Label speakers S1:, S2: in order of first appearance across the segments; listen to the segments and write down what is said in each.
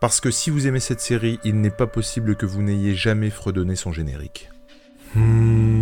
S1: Parce que si vous aimez cette série, il n'est pas possible que vous n'ayez jamais fredonné son générique. Bonjour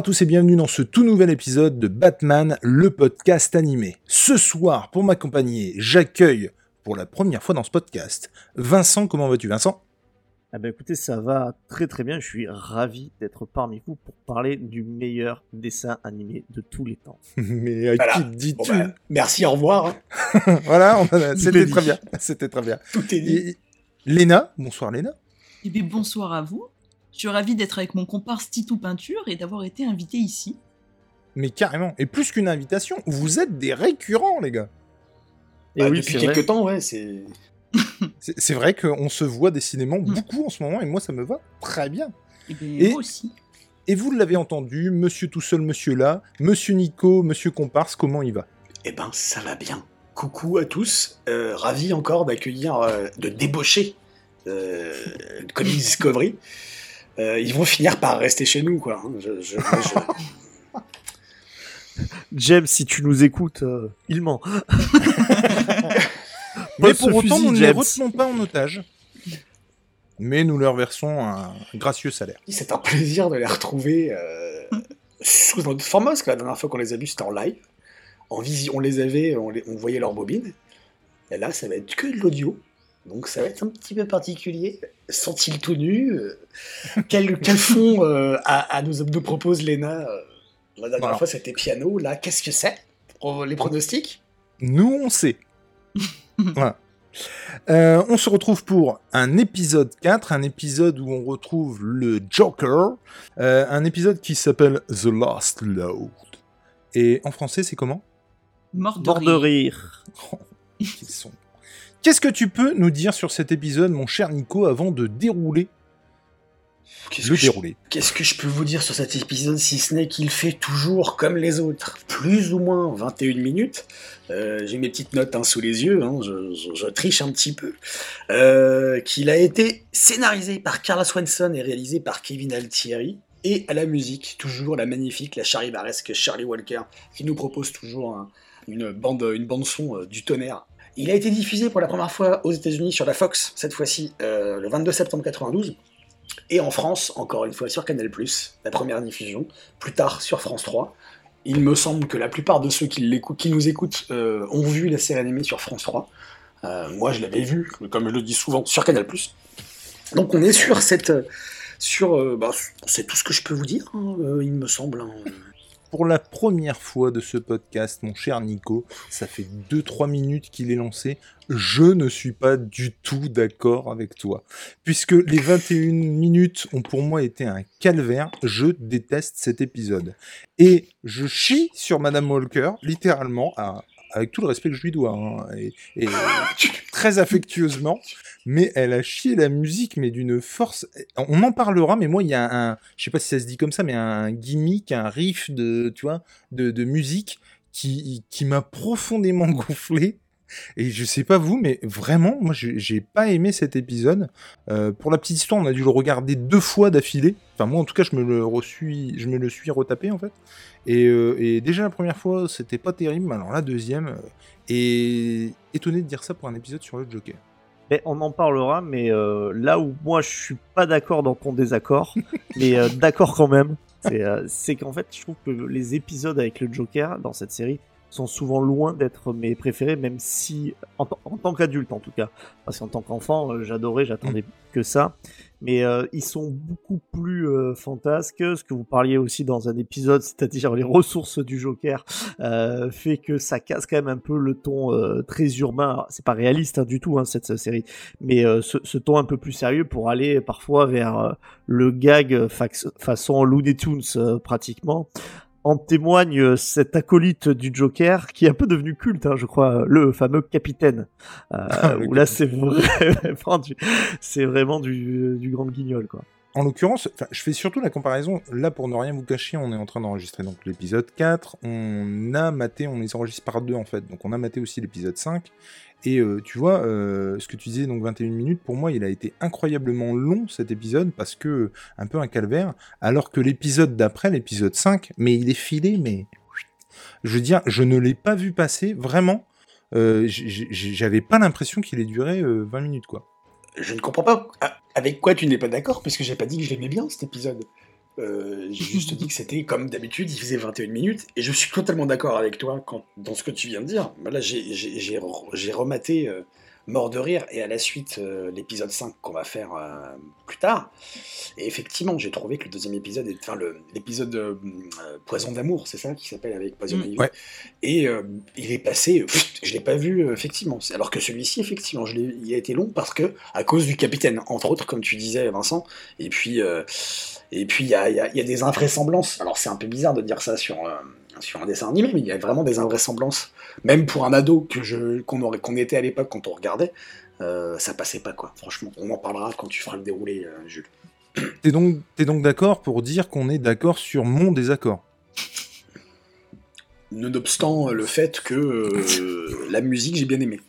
S1: à tous et bienvenue dans ce tout nouvel épisode de Batman, le podcast animé. Ce soir, pour m'accompagner, j'accueille pour la première fois dans ce podcast Vincent. Comment vas-tu, Vincent?
S2: Ah ben écoutez, ça va très très bien. Je suis ravi d'être parmi vous pour parler du meilleur dessin animé de tous les temps.
S1: Mais à
S3: Voilà.
S1: qui dis-tu?
S3: Bon bah, merci, au revoir. hein.
S1: Voilà, a- c'était très bien. C'était très bien.
S3: Tout est dit.
S1: Et- Léna, bonsoir Léna.
S4: Eh bien, bonsoir à vous. Je suis ravie d'être avec mon comparse Titou Peinture et d'avoir été invité ici.
S1: Mais carrément. Et plus qu'une invitation, vous êtes des récurrents, les gars.
S2: Et
S3: Bah,
S2: oui,
S3: depuis quelques
S2: vrai.
S3: temps, ouais, c'est.
S1: C'est vrai qu'on se voit décidément
S4: Mm.
S1: beaucoup en ce moment et moi ça me va très bien.
S4: Eh bien,
S1: Et-
S4: moi aussi.
S1: Et vous l'avez entendu, monsieur tout seul, monsieur là, monsieur Nico, monsieur Comparse, comment il va?
S3: Eh ben, ça va bien. Coucou à tous. Euh, ravi encore d'accueillir, euh, de débaucher euh, Comics Discovery. Euh, ils vont finir par rester chez nous, quoi. hein. Je- je- moi, je-
S2: James, si tu nous écoutes, euh, il ment.
S1: Mais pour autant,
S2: fusil,
S1: nous ne les retenons pas en otage. Mais nous leur versons un gracieux salaire.
S3: C'est un plaisir de les retrouver euh, sous un autre format, parce que la dernière fois qu'on les a vus, c'était en live. En vision, on les avait, on, les- on voyait leur bobine. Et là, ça va être que de l'audio. Donc ça va être un petit peu particulier. Sont-ils tout nus euh, quel, quel fond euh, à, à nous, nous propose Léna euh, La dernière
S1: Voilà.
S3: fois, c'était piano. Là, qu'est-ce que c'est Les pronostics?
S1: Nous, on sait. voilà. Euh, on se retrouve pour un épisode 4, un épisode où on retrouve le Joker, euh, un épisode qui s'appelle The Last Load. Et en français, c'est comment?
S4: Mort de
S2: Bord de
S4: rire.
S2: rire.
S1: Qu'ils sont. Qu'est-ce que tu peux nous dire sur cet épisode, mon cher Nico, avant de dérouler
S3: Qu'est-ce que, je,
S1: déroulé?
S3: qu'est-ce que je peux vous dire sur cet épisode si ce n'est qu'il fait toujours comme les autres Plus ou moins 21 minutes. Euh, J'ai mes petites notes hein, sous les yeux, hein, je, je- je triche un petit peu. Euh, qu'il a été scénarisé par Carla Swanson et réalisé par Kevin Altieri. Et à la musique, toujours la magnifique, la charivaresque Charlie Walker, qui nous propose toujours un- une bande, une bande son euh, du tonnerre. Il a été diffusé pour la première fois aux États-Unis sur la Fox, cette fois-ci euh, le 22 septembre 92. Et en France, encore une fois, sur Canal+, la première diffusion, plus tard sur France 3. Il me semble que la plupart de ceux qui, nous écoutent euh, ont vu la série animée sur France 3. Euh, moi, je l'avais vu, comme je le dis souvent, sur Canal+. Donc on est sur cette... Sur, bah, c'est tout ce que je peux vous dire, hein, il me semble. hein.
S1: Pour la première fois de ce podcast, mon cher Nico, ça fait 2-3 minutes qu'il est lancé. Je ne suis pas du tout d'accord avec toi. Puisque les 21 minutes ont pour moi été un calvaire, je déteste cet épisode. Et je chie sur Madame Walker, littéralement, avec tout le respect que je lui dois, hein, et, et très affectueusement. Mais elle a chié la musique, mais d'une force. On en parlera, mais moi, il y a un, je sais pas si ça se dit comme ça, mais un gimmick, un riff de, tu vois, de, de musique qui, qui m'a profondément gonflé. Et je sais pas vous, mais vraiment, moi, j'ai pas aimé cet épisode. Euh, pour la petite histoire, on a dû le regarder deux fois d'affilée. Enfin, moi, en tout cas, je me le reçuis, je me le suis retapé en fait. Et, euh, et déjà la première fois, c'était pas terrible. Alors la deuxième, euh, et étonné de dire ça pour un épisode sur le Joker.
S2: Mais on en parlera, mais là où moi je suis pas d'accord dans ton désaccord, mais d'accord quand même, c'est qu'en fait je trouve que les épisodes avec le Joker dans cette série sont souvent loin d'être mes préférés, même si, en, tant qu'adulte en tout cas, parce qu'en tant qu'enfant, euh, j'adorais, j'attendais que ça. Mais euh, ils sont beaucoup plus euh, fantasques. Ce que vous parliez aussi dans un épisode, c'est-à-dire les ressources du Joker, fait que ça casse quand même un peu le ton très urbain. C'est pas réaliste hein, du tout hein, cette, série, mais ce, ce, ton un peu plus sérieux pour aller parfois vers le gag façon Looney Tunes pratiquement en témoigne euh, cet acolyte du Joker qui est un peu devenu culte, hein, je crois, le fameux capitaine. Euh, ah, où là, c'est vraiment, du, c'est vraiment du, du grand guignol, quoi.
S1: En l'occurrence, je fais surtout la comparaison, là pour ne rien vous cacher, on est en train d'enregistrer l'épisode 4, on a maté, on les enregistre par deux en fait, donc on a maté aussi l'épisode 5, et euh, tu vois, euh, ce que tu disais, donc 21 minutes, pour moi, il a été incroyablement long cet épisode, parce que un peu un calvaire, alors que l'épisode d'après, l'épisode 5, mais il est filé, mais. Je veux dire, je ne l'ai pas vu passer, vraiment. Euh, j'avais pas l'impression qu'il ait duré 20 minutes, quoi.
S3: Je ne comprends pas avec quoi tu n'es pas d'accord, parce que j'ai pas dit que je l'aimais bien cet épisode. Euh, j'ai juste dit que c'était comme d'habitude, il faisait 21 minutes, et je suis totalement d'accord avec toi quand, dans ce que tu viens de dire. Là, j'ai rematé euh, Mort de rire, et à la suite, euh, l'épisode 5 qu'on va faire euh, plus tard. Et effectivement, j'ai trouvé que le deuxième épisode, enfin l'épisode euh, Poison d'amour, c'est ça qui s'appelle avec Poison mmh, Et il est passé, je l'ai pas vu effectivement. Alors que celui-ci, effectivement, je il a été long parce que à cause du capitaine, entre autres, comme tu disais, Vincent. Et puis, et puis il y a, y a, des invraisemblances. Alors c'est un peu bizarre de dire ça sur sur un dessin animé, mais il y a vraiment des invraisemblances. Même pour un ado que je qu'on aurait qu'on était à l'époque quand on regardait, euh, ça passait pas quoi. Franchement, on en parlera quand tu feras le déroulé, euh, Jules.
S1: T'es donc donc d'accord pour dire qu'on est d'accord sur mon désaccord?
S3: Nonobstant le fait que euh, la musique j'ai bien aimé.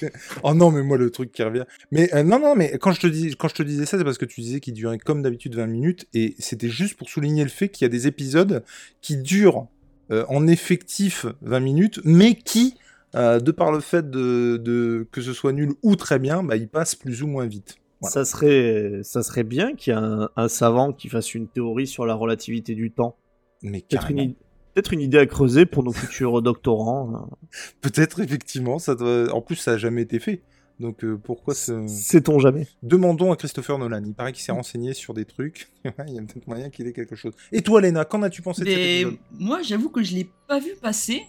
S1: oh non, mais moi, le truc qui revient. Mais euh, non, non, mais quand je te, dis, quand je te disais ça, c'est parce que tu disais qu'il durait comme d'habitude 20 minutes. Et c'était juste pour souligner le fait qu'il y a des épisodes qui durent euh, en effectif 20 minutes, mais qui, euh, de par le fait de, que ce soit nul ou très bien, bah, ils passent plus ou moins vite.
S2: Ça, serait, ça serait bien qu'il y ait un, savant qui fasse une théorie sur la relativité du temps.
S1: Mais carrément
S2: peut-être une idée à creuser pour nos futurs doctorants. Hein.
S1: Peut-être, effectivement. Ça En plus, ça n'a jamais été fait. Donc euh, pourquoi ce...
S2: Sait-on jamais
S1: Demandons à Christopher Nolan. Il paraît qu'il s'est renseigné sur des trucs. Il y a peut-être moyen qu'il ait quelque chose. Et toi, Léna, qu'en as-tu pensé de cet épisode?
S4: Moi, j'avoue que je l'ai pas vu passer.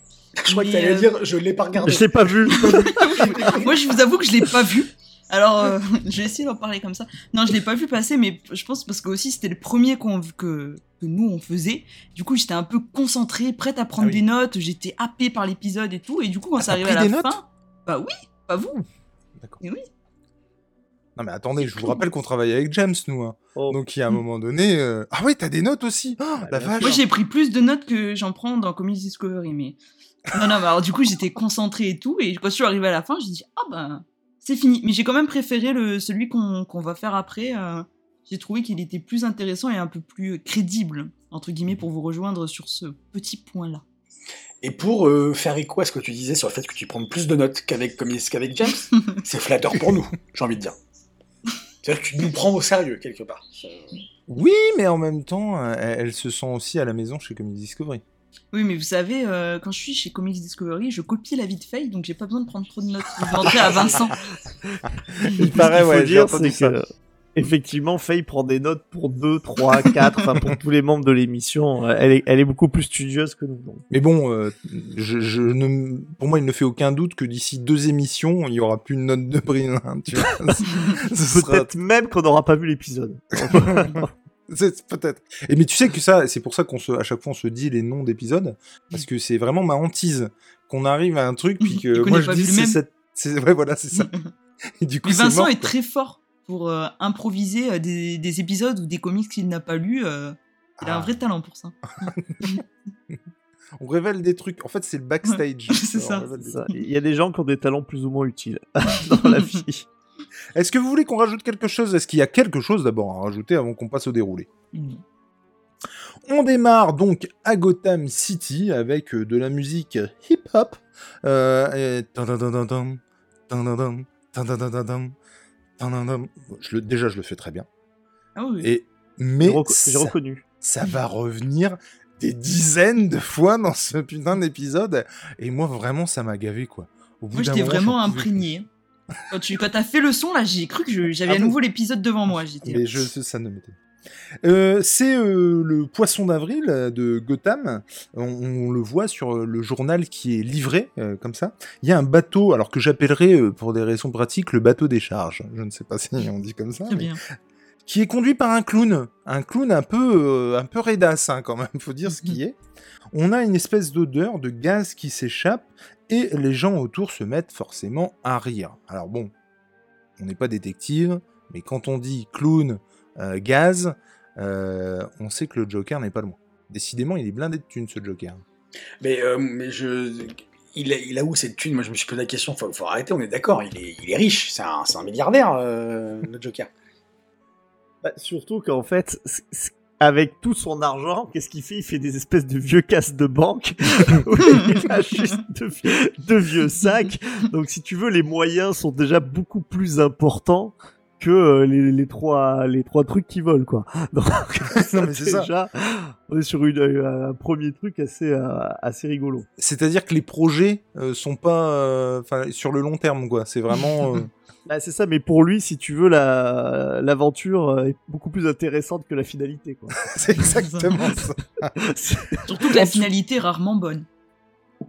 S3: Je crois que tu allais euh, dire, je l'ai pas regardé.
S2: Je l'ai pas vu.
S4: Moi, je vous avoue que je l'ai pas vu. Alors, euh, j'ai essayé d'en parler comme ça. Non, je l'ai pas vu passer, mais je pense parce que aussi c'était le premier qu'on que, que nous on faisait. Du coup, j'étais un peu concentrée, prête à prendre ah des notes. J'étais happée par l'épisode et tout. Et du coup, quand ah, ça arrivait à la fin, bah oui, pas vous. D'accord. oui.
S1: Non mais attendez, je vous rappelle qu'on travaille avec James, nous. Hein. Oh. Donc il y a un moment donné... Euh, ah oui, t'as des notes aussi oh, la vache.
S4: Moi j'ai pris plus de notes que j'en prends dans Comics Discovery, mais... Non, non, mais alors du coup j'étais concentrée et tout, et quand je suis arrivée à la fin, j'ai dit, ah ben, c'est fini. Mais j'ai quand même préféré le, celui qu'on va faire après. Euh, j'ai trouvé qu'il était plus intéressant et un peu plus crédible, entre guillemets, pour vous rejoindre sur ce petit point-là.
S3: Et pour euh, faire écho à ce que tu disais sur le fait que tu prends plus de notes qu'avec qu'avec James, c'est flatteur pour nous, j'ai envie de dire. C'est-à-dire que tu nous prends au sérieux, quelque part.
S1: Oui, mais en même temps, euh, elle se sent aussi à la maison chez Comics Discovery.
S4: Oui, mais vous savez, euh, quand je suis chez Comics Discovery, je copie la vie de Faye, donc j'ai pas besoin de prendre trop de notes. Je vais à Vincent.
S2: Il paraît, ouais, dire, c'est que effectivement, Faye prend des notes pour 2, 3, 4, enfin pour tous les membres de l'émission. Elle est, elle est beaucoup plus studieuse que nous. Donc.
S1: Mais bon, euh, je, je ne, pour moi, il ne fait aucun doute que d'ici deux émissions, il y aura plus une note de Brin. Hein,
S2: Peut-être même qu'on n'aura pas vu l'épisode.
S1: peut-être. Et mais tu sais que ça, c'est pour ça qu'on se, à chaque fois on se dit les noms d'épisodes, parce que c'est vraiment ma hantise qu'on arrive à un truc puis que moi je dis c'est cette, c'est vrai voilà c'est ça.
S4: Et du coup, mais Vincent est très fort pour euh, improviser euh, des, des, épisodes ou des comics qu'il n'a pas lus. Euh, il a un ah. vrai talent pour ça.
S1: on révèle des trucs. En fait, c'est le backstage.
S2: c'est ça. Il y a des gens qui ont des talents plus ou moins utiles dans la vie.
S1: Est-ce que vous voulez qu'on rajoute quelque chose? Est-ce qu'il y a quelque chose d'abord à rajouter avant qu'on passe au déroulé? On démarre donc à Gotham City avec euh, de la musique hip-hop. déjà, je le fais très bien.
S2: Ah oui. Et, mais j'ai reconnu.
S1: ça va revenir des dizaines de fois dans ce putain d'épisode. Et moi, vraiment, ça m'a gavé, quoi. Au bout
S4: Moi, j'étais vraiment imprégné. Quand tu quand as fait le son, là, j'ai cru que j'avais
S1: Ah
S4: à nouveau l'épisode devant moi.
S1: Mais je, ça ne m'était. Euh, c'est euh, le poisson d'avril euh, de Gotham. On, on le voit sur euh, le journal qui est livré euh, comme ça. Il y a un bateau, alors que j'appellerais euh, pour des raisons pratiques le bateau des charges. Je ne sais pas si on dit comme ça.
S4: très
S1: mais-
S4: bien.
S1: Qui est conduit par un clown, un clown un peu, un peu raidasse hein, quand même. Faut dire ce qui est. On a une espèce d'odeur de gaz qui s'échappe et les gens autour se mettent forcément à rire. Alors bon, on n'est pas détective, mais quand on dit clown, euh, gaz, euh, on sait que le Joker n'est pas loin. Décidément, il est blindé de thunes, ce Joker.
S3: Mais, euh, mais je. Il a, il a où cette thune? Moi, je me suis posé la question. Faut, faut arrêter, on est d'accord. Il est, il est riche. C'est un, c'est un milliardaire, euh, le Joker.
S2: Bah, surtout qu'en fait, avec tout son argent, qu'est-ce qu'il fait? Il fait des espèces de vieux casses de banque il a juste de, de vieux sacs. Donc, si tu veux, les moyens sont déjà beaucoup plus importants que euh, les, les trois les trois trucs qui volent quoi. Donc,
S1: Non, mais c'est ça.
S2: déjà, on est sur une, euh, un premier truc assez euh, assez rigolo.
S1: C'est-à-dire que les projets euh, sont pas, euh, sur le long terme, quoi. C'est vraiment. euh,
S2: Bah, c'est ça, mais pour lui, si tu veux, la l'aventure est beaucoup plus intéressante que la finalité quoi.
S1: c'est exactement ça.
S4: Surtout que la finalité est rarement bonne.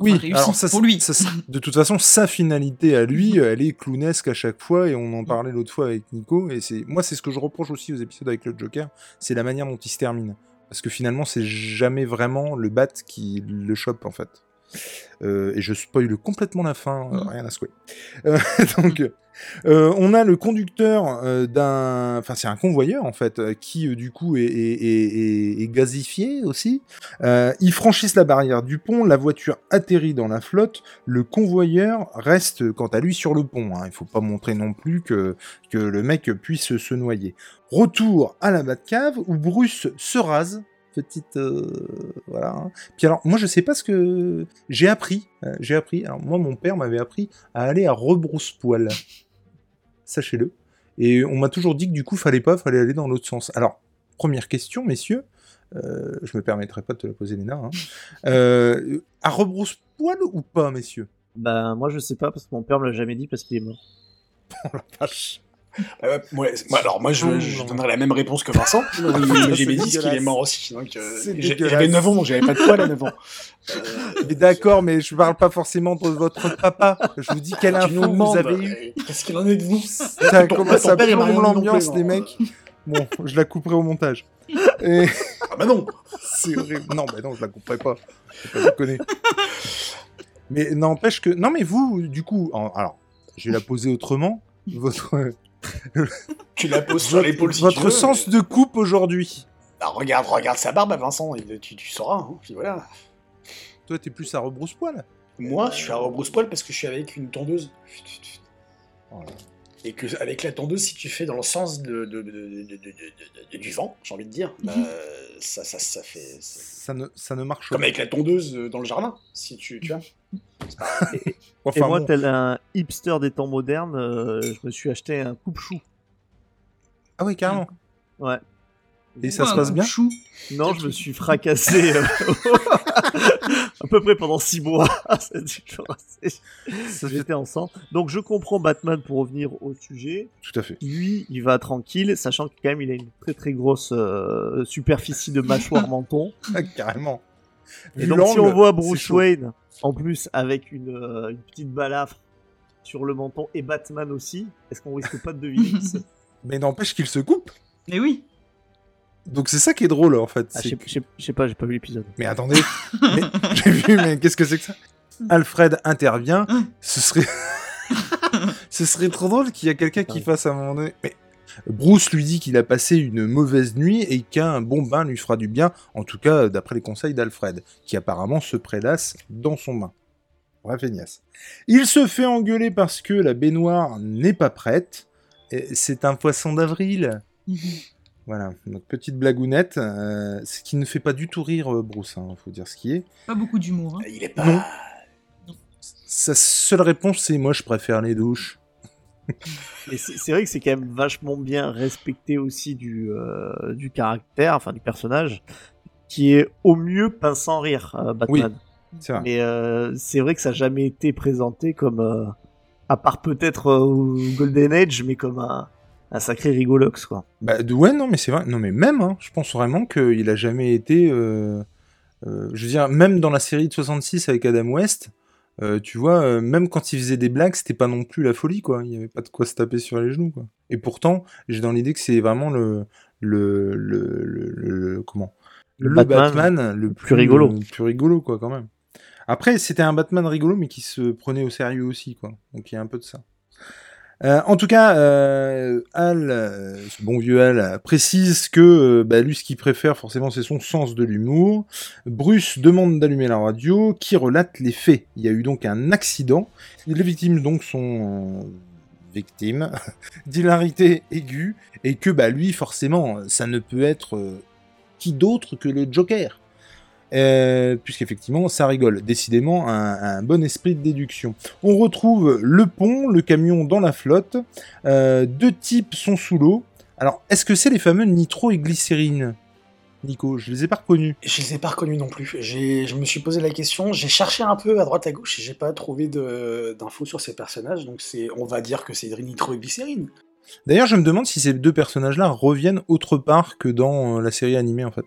S1: Oui, alors ça,
S4: pour lui.
S1: ça, ça- de toute façon, sa finalité à lui, elle est clownesque à chaque fois, et on en parlait l'autre fois avec Nico, et c'est moi, c'est ce que je reproche aussi aux épisodes avec le Joker, c'est la manière dont il se termine. Parce que finalement, c'est jamais vraiment le bat qui le chope, en fait. Euh, et je spoil complètement la fin, euh,
S4: Mm.
S1: rien à secouer. Euh, donc, on a le conducteur d'un, enfin c'est un convoyeur en fait, qui du coup est, est- est- est- est gazifié aussi. Ils franchissent la barrière du pont, la voiture atterrit dans la flotte, le convoyeur reste quant à lui sur le pont. Hein. Il faut pas montrer non plus que, que le mec puisse se noyer. Retour à la Batcave où Bruce se rase. Petite euh, voilà. hein. Puis alors moi je sais pas ce que j'ai appris. euh, j'ai appris. Alors moi mon père m'avait appris à aller à rebrousse-poil. Sachez-le. Et on m'a toujours dit que du coup fallait pas, fallait aller dans l'autre sens. Alors première question messieurs. Euh, je me permettrai pas de te la poser Léna. Hein. Euh, à rebrousse-poil ou pas messieurs?
S2: Bah moi je sais pas parce que mon père me l'a jamais dit parce qu'il est mort.
S1: Vache.
S3: Ah ouais, moi, moi, alors, moi, je, je donnerais la même réponse que Vincent. Il jamais dit ce qu'il est mort aussi. Euh, j'ai- j'avais 9 ans, j'avais pas de poil à 9 ans. Euh,
S1: Mais d'accord, mais je parle pas forcément de votre papa. Je vous dis quelle info vous avez eu.
S3: euh, Qu'est-ce qu'il en est de vous?
S1: Ça commence à
S3: il
S1: plomber l'ambiance, les
S3: non.
S1: mecs? Bon, je la couperai au montage. Et
S3: Ah bah non
S1: c'est horrible. Non, bah non, je la couperai pas. Je déconner. Mais n'empêche que. Non, mais vous, du coup, alors, je vais la poser autrement. Votre,
S3: Tu la poses sur l'épaule si
S1: votre
S3: tu veux.
S1: sens de coupe aujourd'hui.
S3: Ah, regarde, regarde sa barbe, Vincent, il- tu, tu sauras. Hein. Puis voilà.
S1: Toi, t'es plus à rebrousse-poil.
S3: Moi, je suis à rebrousse-poil parce que je suis avec une tondeuse.
S1: Voilà.
S3: Et que avec la tondeuse, si tu fais dans le sens de, de- de- de- de- de- de- de- du vent, j'ai envie de dire, bah, ça, ça, ça fait. ça-
S1: Ça ne, ça ne marche
S3: Comme
S1: pas.
S3: avec la tondeuse euh, dans le jardin, si tu, tu vois.
S2: Et
S1: Enfin,
S2: moi,
S1: bon.
S2: tel un hipster des temps modernes, euh, je me suis acheté un coupe-chou.
S1: Ah oui, carrément.
S2: Ouais.
S1: Et ça se passe bien
S4: chou.
S2: Non, je me suis fracassé euh, à peu près pendant six mois. Ça a duré assez-
S1: Ça fait-
S2: J'étais ensemble. Donc je comprends Batman pour revenir au sujet.
S1: Tout à fait.
S2: Lui, il va tranquille, sachant que quand même il a une très très grosse euh, superficie de mâchoire menton.
S1: Ah, carrément.
S2: Et donc si on voit Bruce. Wayne, en plus avec une, euh, une petite balafre sur le menton et Batman aussi, est-ce qu'on risque pas de deviner
S1: Mais n'empêche qu'il se coupe.
S4: Mais oui.
S1: Donc c'est ça qui est drôle en fait.
S2: ah,
S1: c'est
S2: je sais- je sais je sais pas, j'ai pas vu l'épisode.
S1: Mais attendez, mais j'ai vu, mais qu'est-ce que c'est que ça? Alfred intervient. Ce serait, ce serait trop drôle qu'il y a quelqu'un qui fasse à un moment donné. Mais Bruce lui dit qu'il a passé une mauvaise nuit et qu'un bon bain lui fera du bien. En tout cas, d'après les conseils d'Alfred, qui apparemment se prélasse dans son bain. Bref, feignasse. Il se fait engueuler parce que la baignoire n'est pas prête. Et C'est un poisson d'avril. Voilà, donc petite blagounette, euh, ce qui ne fait pas du tout rire euh, Bruce, hein, faut dire ce qui est.
S4: Pas beaucoup d'humour. hein.
S3: Il est pas.
S1: Non. Sa seule réponse, c'est moi je préfère les douches.
S2: Et c'est c'est vrai que c'est quand même vachement bien respecté aussi du, euh, du caractère, enfin du personnage, qui est au mieux pince sans rire, euh, Batman.
S1: C'est vrai.
S2: Mais euh, c'est vrai que ça n'a jamais été présenté comme, euh, à part peut-être euh, au Golden Age, mais comme un, un sacré rigolox, quoi.
S1: Bah, ouais, non, mais c'est vrai. Non, mais même, hein, je pense vraiment qu'il a jamais été. euh, euh, je veux dire, même dans la série de 66 avec Adam West, euh, tu vois, même quand il faisait des blagues, c'était pas non plus la folie, quoi. Il y avait pas de quoi se taper sur les genoux, quoi. Et pourtant, j'ai dans l'idée que c'est vraiment le. Le, le, le, le- le- comment?
S2: Le Batman
S1: Batman, le
S2: plus rigolo.
S1: le plus rigolo, quoi, quand même. Après, c'était un Batman rigolo, mais qui se prenait au sérieux aussi, quoi. Donc il y a un peu de ça. Euh, en tout cas, euh, Al, euh, ce bon vieux Al, précise que bah, lui, ce qu'il préfère, forcément, c'est son sens de l'humour. Bruce demande d'allumer la radio, qui relate les faits. Il y a eu donc un accident. Les victimes donc sont victimes d'hilarité aiguë, et que bah, lui, forcément, ça ne peut être qui d'autre que le Joker. Euh, puisqu'effectivement, ça rigole. Décidément, un, un bon esprit de déduction. On retrouve le pont, le camion dans la flotte. Euh, deux types sont sous l'eau. Alors, est-ce que c'est les fameux nitro et glycérine Nico, je les ai pas reconnus.
S3: Je les ai pas reconnus non plus. J'ai, je me suis posé la question, j'ai cherché un peu à droite à gauche et j'ai pas trouvé d'infos sur ces personnages. Donc c'est, on va dire que c'est nitroglycérine.
S1: D'ailleurs, je me demande si ces deux personnages-là reviennent autre part que dans euh, la série animée, en fait.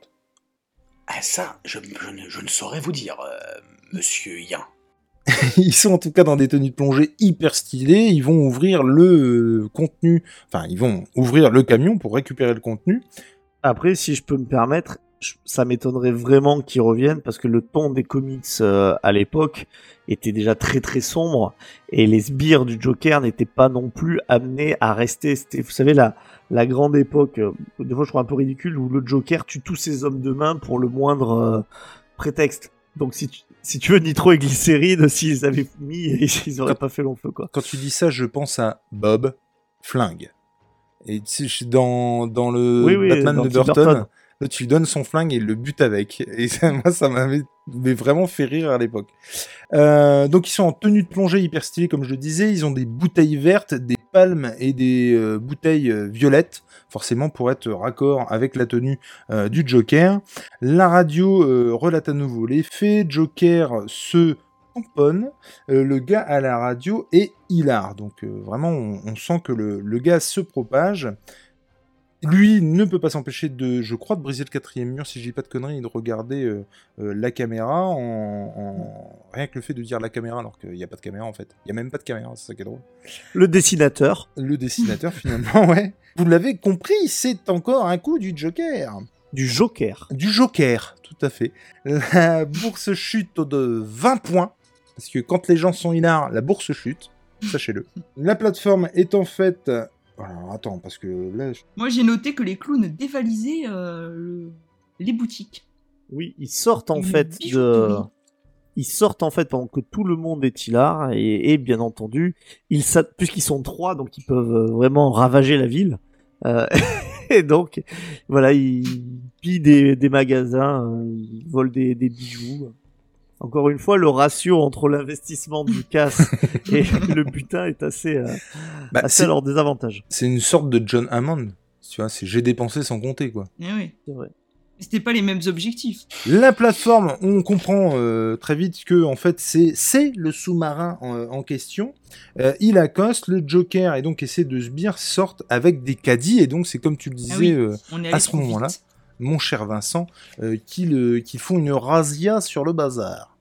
S3: Ah ça, je, ne, saurais vous dire, euh, Monsieur Yin.
S1: Ils sont en tout cas dans des tenues de plongée hyper stylées. Ils vont ouvrir le euh, contenu, enfin, ils vont ouvrir le camion pour récupérer le contenu.
S2: Après, si je peux me permettre, ça m'étonnerait vraiment qu'ils reviennent parce que le ton des comics euh, à l'époque était déjà très très sombre et les sbires du Joker n'étaient pas non plus amenés à rester. C'était, vous savez, la, la grande époque, euh, des fois je trouve un peu ridicule, où le Joker tue tous ses hommes de main pour le moindre euh, prétexte. Donc si tu, si tu veux Nitro et Glycérine, s'ils avaient mis, ils auraient pas fait long feu quoi.
S1: Quand tu dis ça, je pense à Bob Flingue. Et dans, dans le
S2: Oui, oui,
S1: Batman
S2: dans
S1: de Burton. Là, tu donnes son flingue et le bute avec. Et moi, ça m'avait vraiment fait rire à l'époque. Euh, donc, ils sont en tenue de plongée hyper stylée, comme je le disais. Ils ont des bouteilles vertes, des palmes et des euh, bouteilles euh, violettes, forcément pour être raccord avec la tenue du Joker. La radio relate à nouveau les faits. Joker se tamponne. Le gars à la radio est hilar. Donc vraiment, on, sent que le gars se propage. Lui ne peut pas s'empêcher de, je crois, de briser le quatrième mur, si je dis pas de conneries, et de regarder euh, euh, la caméra en, en- Rien que le fait de dire la caméra alors qu'il n'y a pas de caméra en fait. Il n'y a même pas de caméra, c'est ça qui est drôle.
S2: Le dessinateur
S1: Le dessinateur finalement, ouais. Vous l'avez compris, c'est encore un coup du Joker.
S2: du Joker.
S1: Du Joker, tout à fait. La bourse chute de 20 points. Parce que quand les gens sont hilars, la bourse chute. Sachez-le. La plateforme est en fait. Alors attends, parce que là. je-
S4: Moi, j'ai noté que les clowns dévalisaient euh, le- les boutiques.
S2: Oui, ils sortent en
S4: Une
S2: fait de. Ils sortent en fait pendant que tout le monde est hilar et, et bien entendu, ils puisqu'ils sont trois, donc ils peuvent euh, vraiment ravager la ville. Euh, et donc, voilà, ils pillent des, des magasins, ils volent des, des bijoux. Encore une fois, le ratio entre l'investissement du casse et le butin est assez, euh,
S1: Bah,
S2: assez
S1: c'est-
S2: à leur désavantage.
S1: c'est une sorte de John Hammond. Tu vois, c'est j'ai dépensé sans compter, quoi.
S4: Eh oui.
S2: C'est vrai.
S4: Mais C'était pas les mêmes objectifs.
S1: La plateforme, on comprend euh, très vite que en fait c'est c'est le sous-marin en, en question. Euh, il accoste, le Joker et donc essaie de sbire sortent avec des caddies et donc c'est comme tu le disais,
S4: Ah oui.
S1: euh,
S4: On est
S1: À ce moment-là. Mon cher Vincent, euh, qu'ils font une razzia sur le bazar.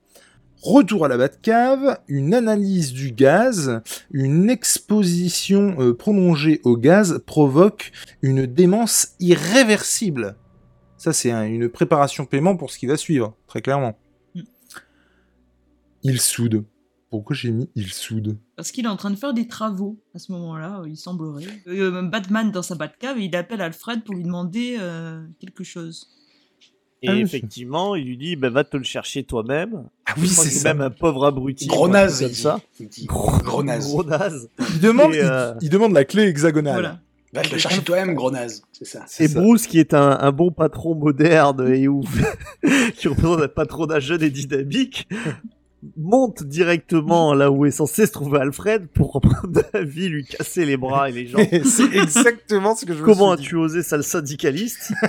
S1: Retour à la Batcave, une analyse du gaz, une exposition euh, prolongée au gaz provoque une démence irréversible. Ça, c'est un- une préparation paiement pour ce qui va suivre, très clairement.
S4: Mm.
S1: Il soude. Pourquoi j'ai mis il soude
S4: Parce qu'il est en train de faire des travaux à ce moment-là, il semblerait. Euh, Batman dans sa Batcave, il appelle Alfred pour lui demander euh, quelque chose.
S2: Et
S1: Ah oui.
S2: effectivement, il lui dit, bah, va te le chercher toi-même.
S1: Ah
S2: crois que même un pauvre abruti.
S3: Gros naze,
S2: comme ça. Gros,
S3: gros naze.
S2: Gros naze.
S1: Il demande,
S2: Et, euh,
S1: il, il demande la clé hexagonale.
S4: Voilà.
S3: Va te le chercher toi-même, gros naze. C'est ça.
S1: C'est
S2: Et
S1: ça.
S2: Bruce, qui est un, un bon patron moderne et ouf, qui représente un patronat jeune et dynamique, monte directement là où est censé se trouver Alfred pour reprendre Davy, lui casser les bras et les jambes.
S1: C'est exactement ce que je me
S2: Comment
S1: suis dit.
S2: as-tu osé, sale syndicaliste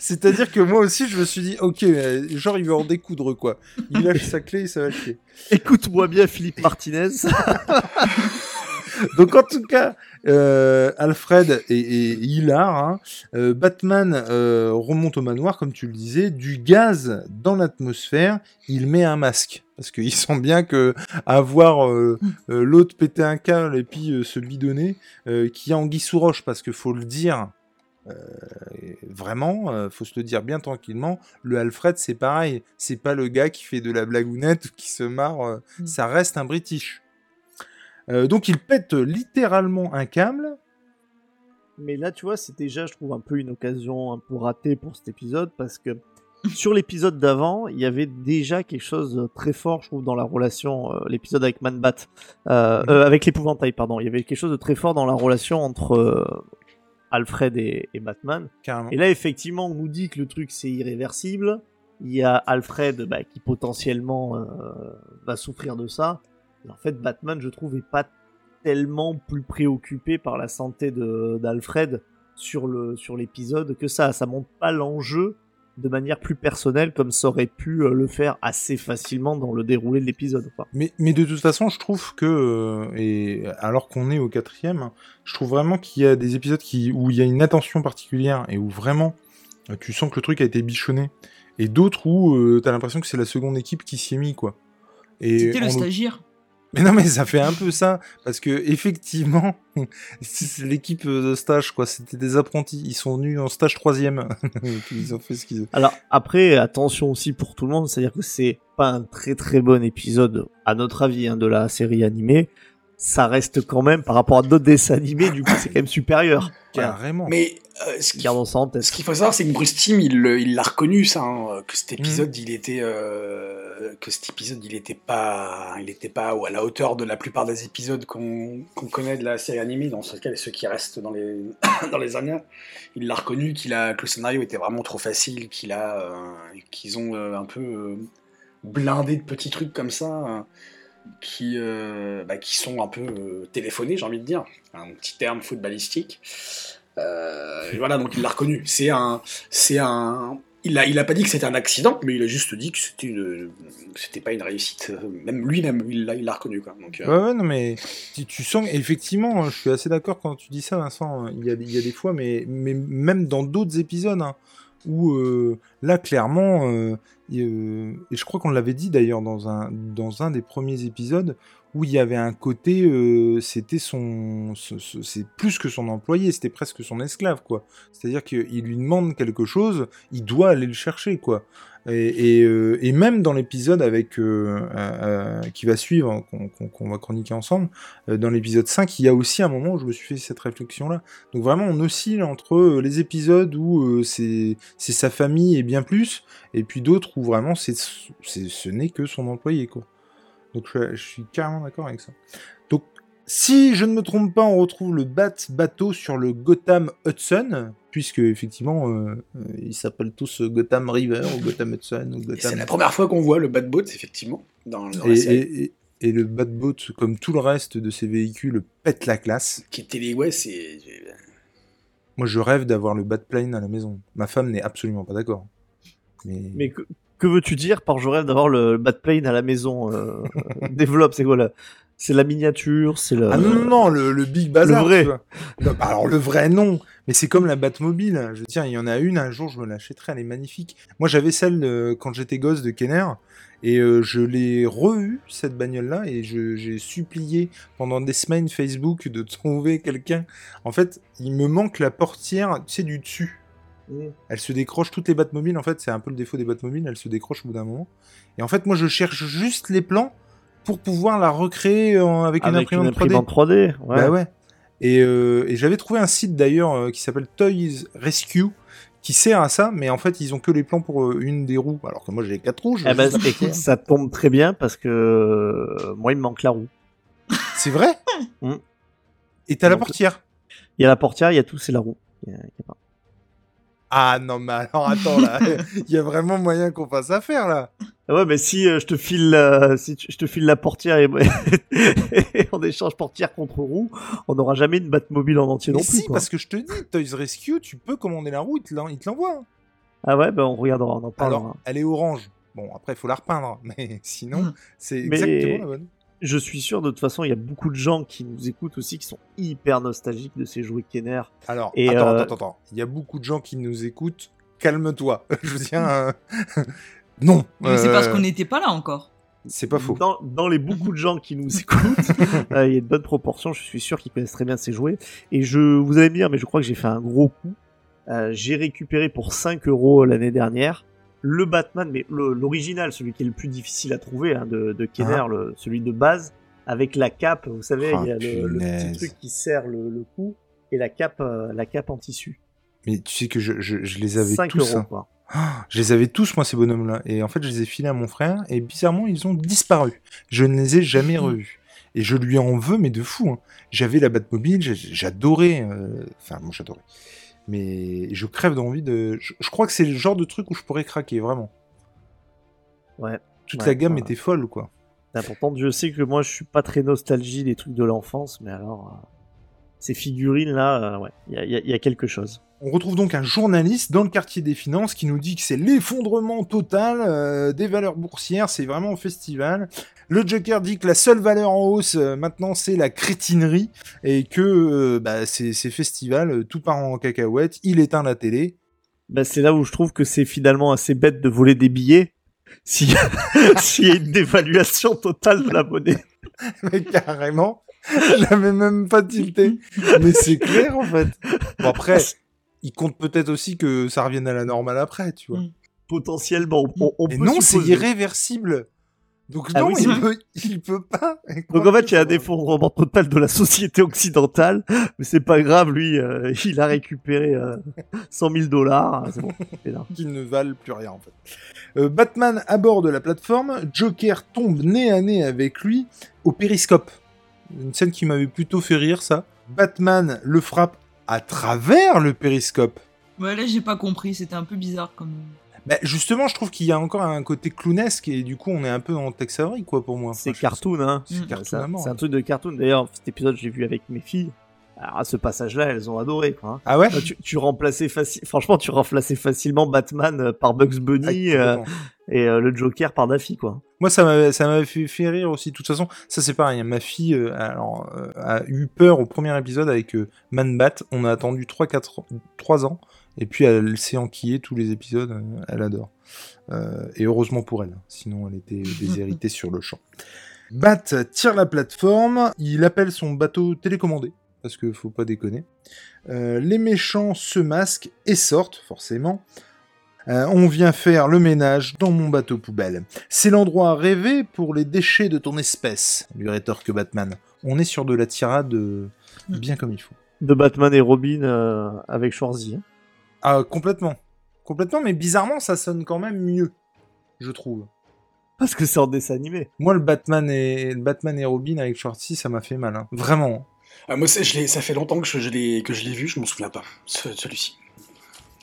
S1: C'est-à-dire que moi aussi, je me suis dit, ok, euh, genre, il veut en découdre, quoi. Il lâche sa clé et ça va chier.
S2: Écoute-moi bien, Philippe Martinez.
S1: Donc, en tout cas, euh, Alfred est, est hilar. hein. Euh, Batman euh, remonte au manoir, comme tu le disais, du gaz dans l'atmosphère. Il met un masque. Parce qu'il sent bien que avoir euh, l'autre péter un câble et puis se bidonner, qui a Anguille sous roche, parce qu'il faut le dire, euh, vraiment, euh, faut se le dire bien tranquillement, le Alfred c'est pareil, c'est pas le gars qui fait de la blagounette ou qui se marre, euh,
S4: Mm.
S1: ça reste un British. Euh, donc il pète littéralement un câble.
S2: Mais là, tu vois, c'est déjà, je trouve, un peu une occasion un peu ratée pour cet épisode parce que sur l'épisode d'avant, il y avait déjà quelque chose de très fort, je trouve, dans la relation, euh, l'épisode avec Man-Bat, euh,
S1: Mhm.
S2: euh, avec l'épouvantail, pardon. Il y avait quelque chose de très fort dans la relation entre euh, Alfred et, et Batman.
S1: Carrément.
S2: Et là, effectivement, on nous dit que le truc c'est irréversible. Il y a Alfred bah, qui potentiellement euh, va souffrir de ça. Et en fait, Batman, je trouve, est pas tellement plus préoccupé par la santé de- d'Alfred sur le sur l'épisode que ça. Ça montre pas l'enjeu de manière plus personnelle comme ça aurait pu euh, le faire assez facilement dans le déroulé de l'épisode.
S1: Mais, mais de toute façon, je trouve que, euh, et alors qu'on est au quatrième, je trouve vraiment qu'il y a des épisodes qui, où il y a une attention particulière et où vraiment euh, tu sens que le truc a été bichonné, et d'autres où euh, t'as l'impression que c'est la seconde équipe qui s'y est mis, quoi.
S4: C'était le stagiaire.
S1: Mais non, mais ça fait un peu ça, parce que effectivement, c'est l'équipe de stage, quoi. C'était des apprentis. Ils sont venus en stage troisième. Et puis ils ont fait ce qu'ils.
S2: Alors après, attention aussi pour tout le monde, c'est-à-dire que c'est pas un très très bon épisode, à notre avis, hein, de la série animée. Ça reste quand même, par rapport à d'autres dessins animés, du coup, c'est quand même supérieur.
S1: Carrément.
S3: Mais euh, ce qu'il faut savoir, c'est que Bruce Timm, il l'a reconnu, ça, hein, que cet épisode, il était, euh, que cet épisode, il était pas, il était pas à la hauteur de la plupart des épisodes qu'on connaît de la série animée, dans ce cas, ceux qui restent dans les, dans les années. Il l'a reconnu qu'il a, que le scénario était vraiment trop facile, qu'il a, euh, qu'ils ont un peu blindé de petits trucs comme ça. qui, euh, bah, qui sont un peu euh, téléphonés, j'ai envie de dire, un petit terme footballistique. Euh, voilà, donc il l'a reconnu. C'est un, c'est un. Il a, il a pas dit que c'était un accident, mais il a juste dit que c'était une, c'était pas une réussite. Même lui-même, il l'a, il l'a reconnu quoi. Euh,
S1: Ouais, ouais, non, mais tu, sens, effectivement, je suis assez d'accord quand tu dis ça, Vincent. Il y a, il y a des fois, mais, mais même dans d'autres épisodes, hein, où euh, là, clairement, et, et je crois qu'on l'avait dit d'ailleurs dans un, dans un des premiers épisodes, où il y avait un côté, euh, c'était son, ce- ce- c'est plus que son employé, c'était presque son esclave, quoi. C'est-à-dire qu'il lui demande quelque chose, il doit aller le chercher, quoi. Et, et, euh, et même dans l'épisode avec euh, euh, euh, qui va suivre, hein, qu'on va chroniquer ensemble, euh, dans l'épisode 5, il y a aussi un moment où je me suis fait cette réflexion-là. Donc vraiment, on oscille entre les épisodes où c'est sa famille et bien plus, et puis d'autres où vraiment c'est- ce n'est que son employé, quoi. Donc je, je suis carrément d'accord avec ça. Donc si je ne me trompe pas, on retrouve le Bat bateau sur le Gotham Hudson, puisque effectivement euh, euh, ils s'appellent tous euh, Gotham River ou Gotham Hudson ou Gotham.
S3: c'est la première fois qu'on voit le Bad Boat, effectivement, dans, dans la
S1: Et,
S3: série.
S1: et- et- et le Batboat, comme tout le reste de ces véhicules, pète la classe.
S3: Qui était les ouais, c'est.
S1: Moi, je rêve d'avoir le Batplane à la maison. Ma femme n'est absolument pas d'accord. Mais,
S2: Mais que, veux-tu dire par je rêve d'avoir le Batplane à la maison euh, Développe, c'est quoi là C'est la miniature, c'est le.
S1: Ah non, non, non, le, le Big Bazar.
S2: Le vrai.
S1: Non, bah alors, le vrai, non. Mais c'est comme la Batmobile. Je veux dire, il y en a une, un jour, je me l'achèterai, elle est magnifique. Moi, j'avais celle, quand j'étais gosse, de Kenner. Et euh, je l'ai re cette bagnole-là, et j'ai supplié pendant des semaines Facebook de trouver quelqu'un. En fait, il me manque la portière, tu sais, du dessus. Elle se décroche, toutes les Batmobiles, en fait, c'est un peu le défaut des Batmobiles, elles se décrochent au bout d'un moment. Et en fait, moi, je cherche juste les plans pour pouvoir la recréer en- avec, une imprimante 3D.
S2: imprimante 3D. ouais.
S1: Bah ouais. Et, euh, et j'avais trouvé un site d'ailleurs euh, qui s'appelle Toys Rescue qui sert à ça, mais en fait ils ont que les plans pour euh, une des roues, alors que moi j'ai quatre roues. je
S2: Eh ben, écoute, ça tombe très bien parce que euh, moi il me manque la roue.
S1: C'est vrai?
S2: Mm.
S1: Et t'as la portière
S2: Il y a la portière, il y a tout, c'est la roue. Il y a- il y a pas.
S1: Ah non mais alors attends là, il y a vraiment moyen qu'on fasse affaire là.
S2: Ouais, mais si euh, je te file, la- si tu- je te file la portière et, et en échange portière contre roue, on n'aura jamais une Batmobile en entier
S1: Mais
S2: non plus.
S1: si, parce que je te dis, Toys Rescue, tu peux commander la roue, il te l'envoie. hein.
S2: Ah ouais, bah on regardera, on en parlera.
S1: Alors, elle est orange. Bon, après, il faut la repeindre, mais sinon,
S4: Mm.
S1: c'est
S2: Mais-
S1: exactement la bonne.
S2: Je suis sûr, de toute façon, il y a beaucoup de gens qui nous écoutent aussi qui sont hyper nostalgiques de ces jouets Kenner.
S1: Alors,
S2: Et,
S1: attends,
S2: euh,
S1: attends, attends. Il y a beaucoup de gens qui nous écoutent. Calme-toi. Je tiens. euh, non.
S4: Mais c'est parce
S1: euh,
S4: qu'on n'était pas là encore.
S1: C'est pas faux.
S2: Dans, dans les beaucoup de gens qui nous écoutent, euh, il y a une bonne proportion, je suis sûr qu'ils connaissent très bien ces jouets. Et je, vous allez me dire, mais je crois que j'ai fait un gros coup. Euh, j'ai récupéré pour 5 euros l'année dernière le Batman, mais l'original, celui qui est le plus difficile à trouver hein, de, de Kenner,
S1: Ah.
S2: le- celui de base, avec la cape. Vous savez, il y a le, le petit truc qui serre le, le cou et la cape, euh, la cape en tissu.
S1: Mais tu sais que je, je- je les avais
S2: 5
S1: tous.
S2: euros,
S1: hein.
S2: quoi.
S1: Ah, Je les avais tous, moi, ces bonhommes-là. Et en fait, je les ai filés à mon frère. Et bizarrement, ils ont disparu. Je ne les ai jamais revus. Et je lui en veux, mais de fou. hein. J'avais la Batmobile, j'adorais. euh, Enfin, moi, j'adorais. Mais je crève d'envie de. Je, je crois que c'est le genre de truc où je pourrais craquer, vraiment.
S2: Ouais.
S1: Toute
S2: Ouais,
S1: la gamme
S2: ouais.
S1: était folle, quoi.
S2: Ah, Pourtant, Dieu sait que moi, je suis pas très nostalgie des trucs de l'enfance, mais alors, euh, ces figurines-là, euh, ouais, y y il y a quelque chose.
S1: On retrouve donc un journaliste dans le quartier des finances qui nous dit que c'est l'effondrement total euh, des valeurs boursières, c'est vraiment festival. Le Joker dit que la seule valeur en hausse euh, maintenant c'est la crétinerie et que euh, bah, c'est c'est festival, euh, tout part en cacahuète, il éteint la télé.
S2: Bah, c'est là où je trouve que c'est finalement assez bête de voler des billets. S'il y, a- s'il y a une dévaluation totale de la monnaie.
S1: Mais carrément, j'avais même pas tilté. Mais c'est clair en fait. Bon après, il compte peut-être aussi que ça revienne à la normale après, tu vois.
S4: Mm.
S2: Potentiellement, on, on
S1: Mais
S2: peut
S1: non, c'est irréversible. Donc
S2: Ah
S1: non,
S2: oui,
S1: il, peut, il peut pas.
S2: Donc en fait, il y a un effondrement total de la société occidentale, mais c'est pas grave, lui, euh, il a récupéré euh, 100 000 dollars. C'est bon,
S1: qui ne valent plus rien en fait. Euh, Batman aborde la plateforme, Joker tombe nez à nez avec lui au périscope. Une scène qui m'avait plutôt fait rire ça. Batman le frappe à travers le périscope.
S4: Ouais, là, j'ai pas compris. C'était un peu bizarre comme.
S1: Bah, justement, je trouve qu'il y a encore un côté clownesque et du coup on est un peu dans Tex Avery quoi pour moi.
S2: C'est cartoon, hein.
S1: C'est
S4: Mm.
S2: c'est un truc de cartoon. D'ailleurs, cet épisode, j'ai vu avec mes filles. Alors, à ce passage-là, elles ont adoré, quoi. hein.
S1: Ah ouais
S2: Euh, Tu, tu remplaçais franchement, tu remplaçais facilement Batman euh, par Bugs
S1: Ah,
S2: Bunny euh,
S1: complètement.
S2: et euh, le Joker par Daffy, quoi.
S1: Moi, ça m'avait, ça m'avait fait, fait rire aussi. De toute façon, ça c'est pareil. hein. Ma fille euh, alors, euh, a eu peur au premier épisode avec euh, Man Bat. On a attendu 3-4 3 ans. Et puis elle s'est enquillée tous les épisodes. euh, elle adore. Euh, et heureusement pour elle. Sinon, elle était déshéritée sur le champ. Bat tire la plateforme. Il appelle son bateau télécommandé. Parce que faut pas déconner. Euh, les méchants se masquent et sortent, forcément. Euh, on vient faire le ménage dans mon bateau poubelle. C'est l'endroit rêvé pour les déchets de ton espèce, lui rétorque Batman. On est sur de la tirade euh, bien comme il faut.
S2: De Batman et Robin euh, avec Schwarzy. hein.
S1: Ah, complètement. Complètement, mais bizarrement, ça sonne quand même mieux, je trouve.
S2: Parce que c'est en dessin animé.
S1: Moi, le Batman et, le Batman et Robin avec Schwarzy, ça m'a fait mal. hein. Vraiment.
S3: Ah, moi, je l'ai- ça fait longtemps que je, je l'ai vu, je m'en souviens pas. Ce- Celui-ci.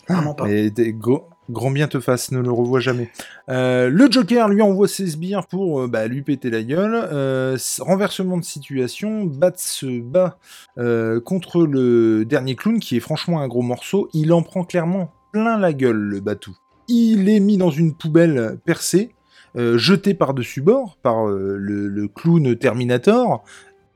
S3: Vraiment pas.
S1: Et des gros- grand bien te fasse, ne le revois jamais. Euh, le Joker lui envoie ses sbires pour euh, bah, lui péter la gueule. Euh, renversement de situation, Bat se bat contre le dernier clown qui est franchement un gros morceau. Il en prend clairement plein la gueule, le Batou. Il est mis dans une poubelle percée, jeté par-dessus bord par le, le clown Terminator,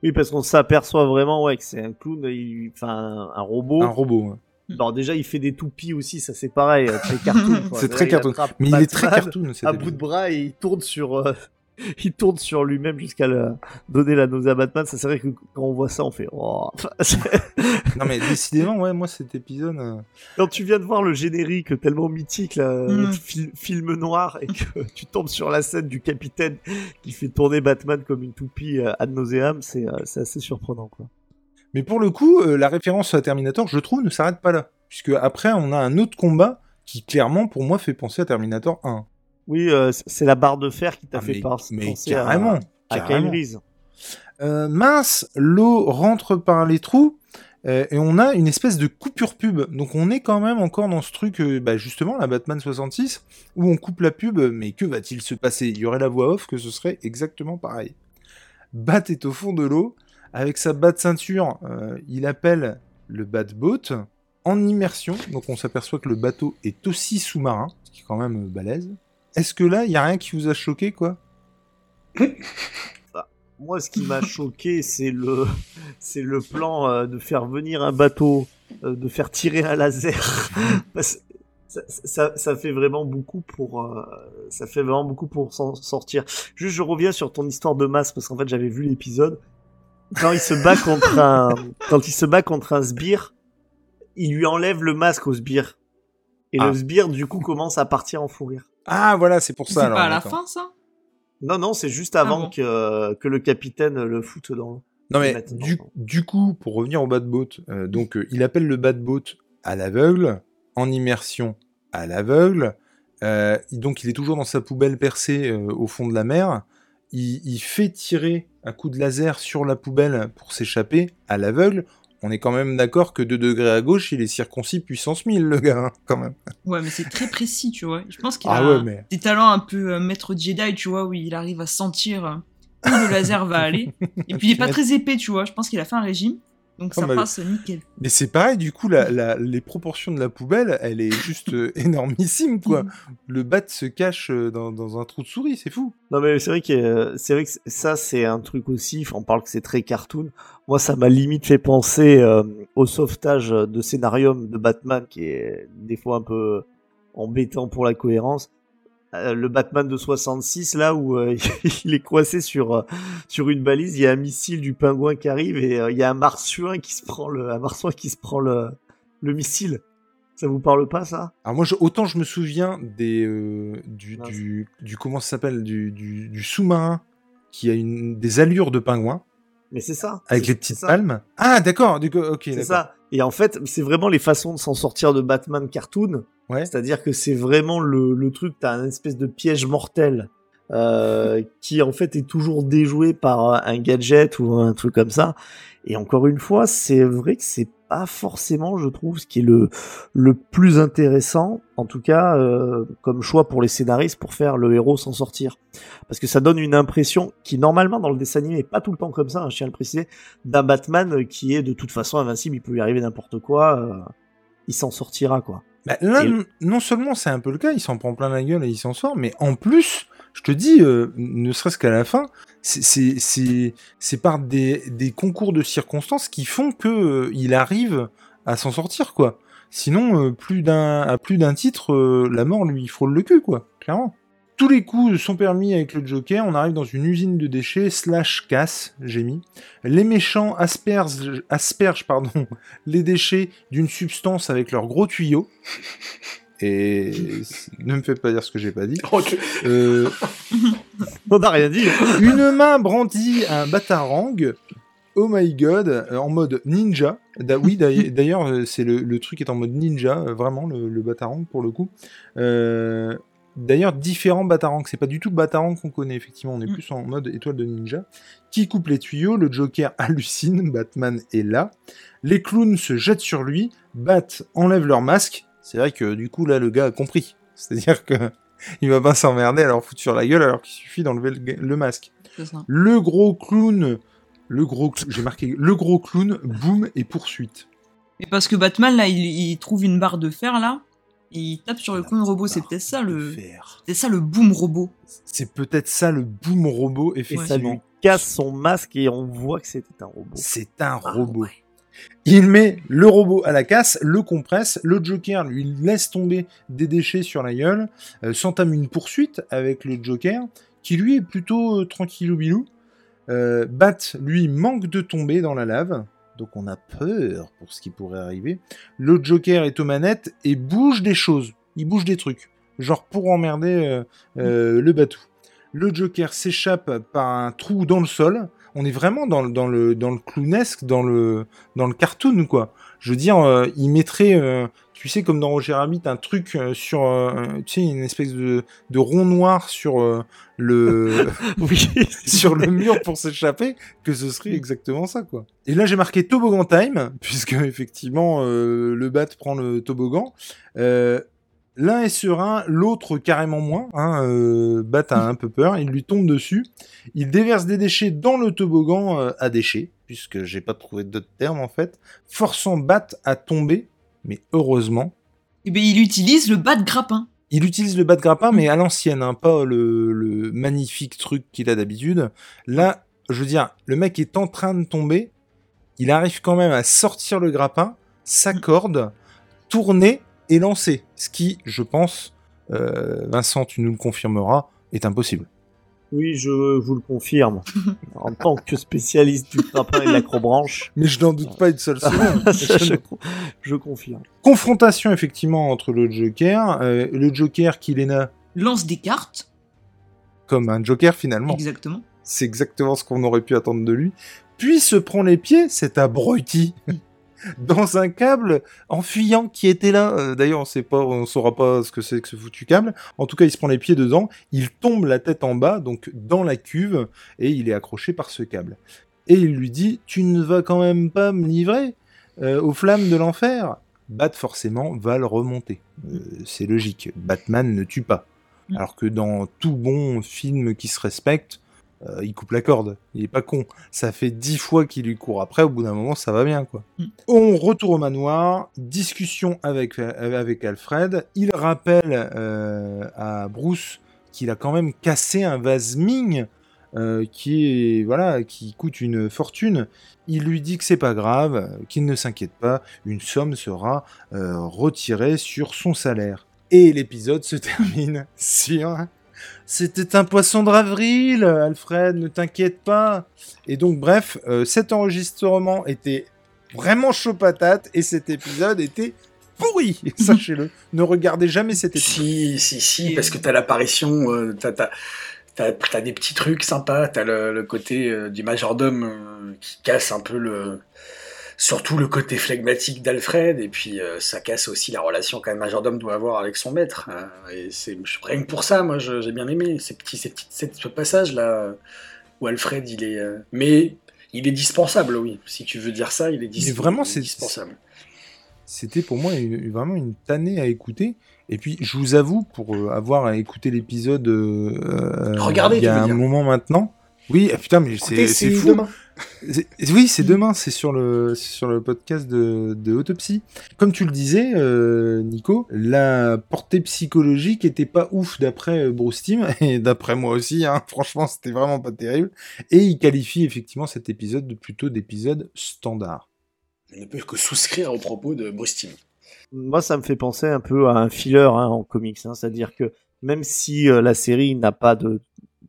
S2: Oui, parce qu'on s'aperçoit vraiment ouais, que c'est un clown, il- enfin un robot.
S1: un robot. hein.
S2: Alors déjà, il fait des toupies aussi, ça c'est pareil, euh, très cartoon.
S1: C'est très cartoon. Mais il est très cartoon.
S2: À bout de bras et il tourne sur, euh, il tourne sur lui-même jusqu'à le- donner la nausée à Batman. Ça c'est vrai que quand on voit ça, on fait. Oh.
S1: Non mais décidément, ouais, moi cet épisode... euh,
S2: Quand tu viens de voir le générique tellement mythique, là,
S4: Mm.
S2: fil- film noir, et que tu tombes sur la scène du capitaine qui fait tourner Batman comme une toupie euh, ad nauseam, c'est euh, c'est assez surprenant, quoi.
S1: Mais pour le coup, euh, la référence à Terminator, je trouve, ne s'arrête pas là. Puisque après, on a un autre combat qui, clairement, pour moi, fait penser à Terminator 1.
S2: Oui, euh, c'est la barre de fer qui t'a
S1: Ah,
S2: fait
S1: mais, mais
S2: penser à-
S1: carrément,
S2: à, Kyle. Reese.
S1: Euh, mince, l'eau rentre par les trous. Euh, et on a une espèce de coupure pub. Donc on est quand même encore dans ce truc, euh, bah, justement, la Batman 66, où on coupe la pub, mais que va-t-il se passer? Il y aurait la voix off que ce serait exactement pareil. Bat est au fond de l'eau, avec sa bat ceinture, euh, il appelle le Batboat en immersion, donc on s'aperçoit que le bateau est aussi sous-marin, ce qui est quand même balèze. Est-ce que là, il y a rien qui vous a choqué, quoi?
S2: Moi, ce qui m'a choqué, c'est le, c'est le plan euh, de faire venir un bateau, euh, de faire tirer un laser. Parce- ça, ça, ça fait vraiment beaucoup pour, euh, ça fait vraiment beaucoup pour s'en sortir. Juste, je reviens sur ton histoire de masse parce qu'en fait, j'avais vu l'épisode. Quand il se bat contre un, quand il se bat contre un sbire, il lui enlève le masque au sbire. Et
S1: Ah.
S2: le sbire, du coup, commence à partir en fou rire.
S1: Ah, voilà, c'est pour
S4: C'est
S1: ça, alors.
S4: pas à la fin, ça?
S2: Non, non, c'est juste avant
S4: bon
S2: que, que le capitaine le foute dans l'eau.
S1: Non mais du, du coup, pour revenir au Batboat, euh, donc euh, il appelle le Batboat à l'aveugle, en immersion à l'aveugle, euh, donc il est toujours dans sa poubelle percée euh, au fond de la mer, il, il fait tirer un coup de laser sur la poubelle pour s'échapper à l'aveugle, on est quand même d'accord que 2 degrés à gauche, il est circoncis puissance 1000 le gars, hein, quand même.
S4: Ouais, mais c'est très précis, tu vois. Je pense qu'il
S1: Ah
S4: a
S1: ouais, mais...
S4: des talents un peu euh, maître Jedi, tu vois, où il arrive à sentir où le laser va aller. Et puis il est pas très épais, tu vois. Je pense qu'il a fait un régime. Donc
S1: Oh,
S4: ça
S1: bah,
S4: passe nickel.
S1: Mais c'est pareil, du coup, la, la- les proportions de la poubelle, elle est juste euh, énormissime, quoi. Le bat se cache euh, dans, dans un trou de souris, c'est fou.
S2: Non mais c'est vrai que euh, c'est vrai que ça c'est un truc aussi. On parle que c'est très cartoon. Moi ça m'a limite fait penser euh, au sauvetage de scénarium de Batman qui est des fois un peu embêtant pour la cohérence. Euh, le Batman de 66 là où euh, il est coincé sur euh, sur une balise, il y a un missile du pingouin qui arrive et euh, il y a un marsouin qui se prend le un marsouin qui se prend le le missile. Ça vous parle pas ça?
S1: Alors moi, je- autant je me souviens des, du, du, du- comment ça s'appelle, du, du, du sous-marin qui a une, des allures de pingouin
S2: Mais c'est ça.
S1: avec les petites palmes. Ah d'accord, ok,
S2: C'est ça. Et en fait, c'est vraiment les façons de s'en sortir de Batman cartoon.
S1: Ouais.
S2: C'est-à-dire que c'est vraiment le, le truc, t'as un espèce de piège mortel euh, qui en fait est toujours déjoué par euh, un gadget ou un truc comme ça. Et encore une fois, c'est vrai que c'est pas forcément, je trouve, ce qui est le le plus intéressant, en tout cas euh, comme choix pour les scénaristes pour faire le héros s'en sortir, parce que ça donne une impression qui normalement dans le dessin animé pas tout le temps comme ça, hein, je tiens à le préciser, d'un Batman qui est de toute façon invincible, il peut lui arriver n'importe quoi, euh, il s'en sortira quoi.
S1: Bah, là,
S2: Et-
S1: non seulement c'est un peu le cas, il s'en prend plein la gueule et il s'en sort, mais en plus, je te dis, euh, ne serait-ce qu'à la fin, c'est- par des, concours de circonstances qui font que euh, il arrive à s'en sortir, quoi. Sinon, euh, à plus d'un titre, euh, la mort lui frôle le cul, quoi, clairement. Tous les coups sont permis avec le Joker, on arrive dans une usine de déchets slash casse, j'ai mis. Les méchants aspergent, les déchets d'une substance avec leurs gros tuyaux. Et ne me faites pas dire ce que j'ai pas dit.
S3: Oh,
S1: Euh,
S2: On n'a rien dit.
S1: une main brandit un batarang. Oh my god, euh, en mode ninja. Da- oui, d'ailleurs- euh, c'est le, le truc est en mode ninja, vraiment, le, le batarang pour le coup. Euh, d'ailleurs, différents batarangs. C'est pas du tout le batarang qu'on connaît, effectivement. On est
S4: Mm.
S1: plus en mode étoile de ninja. Qui coupe les tuyaux, le Joker hallucine, Batman est là. Les clowns se jettent sur lui, Bat enlève leur masque. C'est vrai que du coup, là, le gars a compris. C'est-à-dire que il va pas s'emmerder à leur foutre sur la gueule alors qu'il suffit d'enlever le, le masque.
S4: Ça.
S1: Le gros clown, le gros, cl- j'ai marqué le gros clown, boum et poursuite.
S4: Mais parce que Batman, là, il, il trouve une barre de fer, là, et il tape sur le clone robot. C'est peut-être ça, le... C'est ça, le boom robot.
S1: C'est peut-être ça le boom robot,
S2: Et ça lui
S1: effectivement.
S2: casse son masque et on voit que c'était un robot.
S1: C'est un
S2: Ah,
S1: robot.
S2: ouais.
S1: Il met le robot à la casse, le compresse, le Joker lui laisse tomber des déchets sur la gueule, euh, s'entame une poursuite avec le Joker, qui lui est plutôt euh, tranquillou bilou. Euh, Bat, lui, manque de tomber dans la lave, donc on a peur pour ce qui pourrait arriver. Le Joker est aux manettes et bouge des choses, il bouge des trucs, genre pour emmerder le Batou. Le Joker s'échappe par un trou dans le sol. On est vraiment dans, le- dans le dans le clownesque, dans le dans le cartoon quoi. Je veux dire, euh, il mettrait euh, tu sais, comme dans Roger Rabbit, un truc euh, sur, euh, tu sais, une espèce de, de rond noir sur euh, le
S2: Oui.
S1: sur le mur pour s'échapper, que ce serait exactement ça, quoi. Et là, j'ai marqué toboggan time, puisque effectivement, euh, le bat prend le toboggan. L'un est serein, l'autre carrément moins. Hein, euh, Bat a un peu peur, il lui tombe dessus. Il déverse des déchets dans le toboggan euh, à déchets, puisque j'ai pas trouvé d'autre terme en fait, forçant Bat à tomber. Mais heureusement,
S4: Et ben il utilise le bas de grappin.
S1: il utilise le bas de grappin, mais à l'ancienne, hein, pas le, le magnifique truc qu'il a d'habitude. Là, je veux dire, le mec est en train de tomber, il arrive quand même à sortir le grappin, s'accorde, tourner et lancer. Ce qui, je pense, euh, Vincent, tu nous le confirmeras, est impossible.
S2: Oui, je vous le confirme. En tant que spécialiste du grappin et de l'acrobranche,
S1: Mais je n'en doute pas une seule seconde.
S2: je, je confirme.
S1: Confrontation, effectivement, entre le Joker. euh, le Joker qui est là
S4: Lance des cartes.
S1: comme un Joker, finalement.
S4: Exactement.
S1: C'est exactement ce qu'on aurait pu attendre de lui. Puis se prend les pieds, cet abruti, dans un câble en fuyant qui était là. Euh, D'ailleurs, on sait pas, on saura pas ce que c'est que ce foutu câble. En tout cas, il se prend les pieds dedans, il tombe la tête en bas, donc dans la cuve, et il est accroché par ce câble. Et il lui dit Tu ne vas quand même pas me livrer euh, aux flammes de l'enfer Bat, forcément, va le remonter. Euh, c'est logique. Batman ne tue pas.
S4: Mm.
S1: Alors que dans tout bon film qui se respecte, euh, il coupe la corde. Il est pas con. Ça fait dix fois qu'il lui court après. Au bout d'un moment, ça va bien, quoi.
S4: Mm.
S1: On retourne au manoir. Discussion avec, euh, avec Alfred. Il rappelle euh, à Bruce qu'il a quand même cassé un vase Ming euh, qui est voilà qui coûte une fortune. Il lui dit que c'est pas grave, qu'il ne s'inquiète pas, une somme sera retirée sur son salaire. Et l'épisode se termine sur c'était un poisson d'avril, Alfred, ne t'inquiète pas. Et donc, bref, euh, cet enregistrement était vraiment chaud patate et cet épisode était pourri, sachez-le. ne regardez jamais cet épisode.
S3: Si, si, si, parce que t'as l'apparition, euh, t'as, des petits trucs sympas, t'as le, côté euh, du majordome qui casse un peu le. Surtout le côté flegmatique d'Alfred, et puis euh, ça casse aussi la relation qu'un majordome doit avoir avec son maître. hein. et c'est rien que pour ça, moi j'ai bien aimé ces petits, ces petits, ces- ce passage-là où Alfred il est. euh, mais il est dispensable, oui. Si tu veux dire ça, il est, dis-
S1: Mais vraiment,
S3: il est dispensable.
S1: C'était pour moi une- vraiment une tannée à écouter. Et puis, je vous avoue, pour euh, avoir écouté l'épisode euh, euh, il y a un moment maintenant. Oui, ah, putain, mais c'est c'est fou.
S3: demain.
S1: Oui, c'est demain, c'est sur le sur le podcast de, de Autopsie. Comme tu le disais, euh, Nico, la portée psychologique était pas ouf d'après euh, Bruce Timm et d'après moi aussi. Hein, franchement, c'était vraiment pas terrible. Et il qualifie effectivement cet épisode de plutôt d'épisode standard.
S3: Je ne peux que souscrire aux propos de Bruce Timm.
S2: Moi, ça me fait penser un peu à un filler hein, en comics, hein, c'est-à-dire que même si euh, la série n'a pas de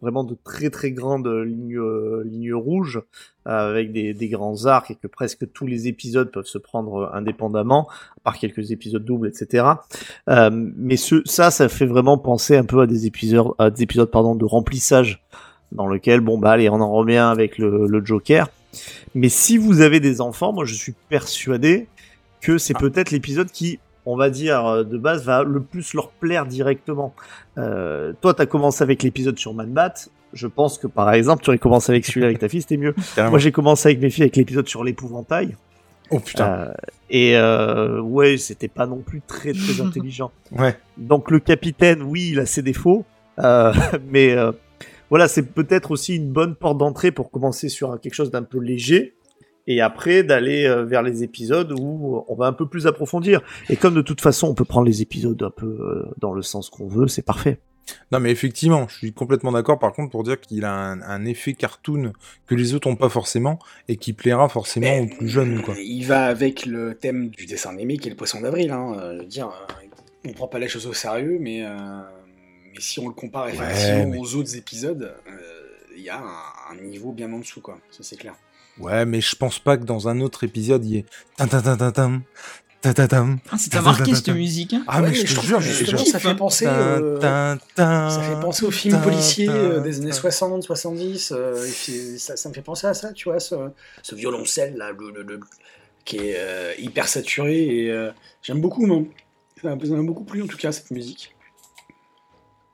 S2: vraiment de très très grandes lignes euh, lignes rouges euh, avec des, des grands arcs et que presque tous les épisodes peuvent se prendre euh, indépendamment, à part quelques épisodes doubles, etc. Euh, mais ce, ça, ça fait vraiment penser un peu à des épisodes, à des épisodes pardon de remplissage dans lequel bon bah allez on en revient avec le, le Joker. Mais si vous avez des enfants, moi je suis persuadé que c'est peut-être l'épisode qui, on va dire, euh, de base, va le plus leur plaire directement. Euh, toi, t'as commencé avec l'épisode sur Man Bat. Je pense que, par exemple, tu aurais commencé avec celui-là avec ta fille, c'était mieux. Moi, j'ai commencé avec mes filles avec l'épisode sur l'épouvantail.
S1: Oh putain.
S2: Euh, et euh, ouais, c'était pas non plus très très intelligent.
S1: Ouais.
S2: Donc le capitaine, oui, il a ses défauts, euh, mais euh, voilà, c'est peut-être aussi une bonne porte d'entrée pour commencer sur quelque chose d'un peu léger, et après d'aller euh, vers les épisodes où on va un peu plus approfondir. Et comme de toute façon, on peut prendre les épisodes un peu euh, dans le sens qu'on veut, c'est parfait.
S1: Non, mais effectivement, je suis complètement d'accord. Par contre, pour dire qu'il a un, un effet cartoon que les autres ont pas forcément et qui plaira forcément aux plus jeunes, quoi.
S3: Il va avec le thème du dessin animé qui est le poisson d'avril. Hein. Euh, Je veux dire, on prend pas les choses au sérieux, mais, euh, mais si on le compare effectivement
S1: mais-
S3: aux autres épisodes, euh, il y a un, un niveau bien en dessous, quoi. Ça c'est clair.
S1: Ouais, mais je pense pas que dans un autre épisode, il y ait...
S4: Ah, c'est marqué cette musique. Hein.
S1: Ah, mais,
S3: je,
S1: je te jure,
S3: ça fait penser. Euh, ça fait penser aux films policiers euh, des années 60, 70. Euh, ça, me fait penser à ça, tu vois, ce, violoncelle là, le, le, le, qui est euh, hyper saturé. Et j'aime beaucoup, non Ça m'a beaucoup plu en tout cas cette musique.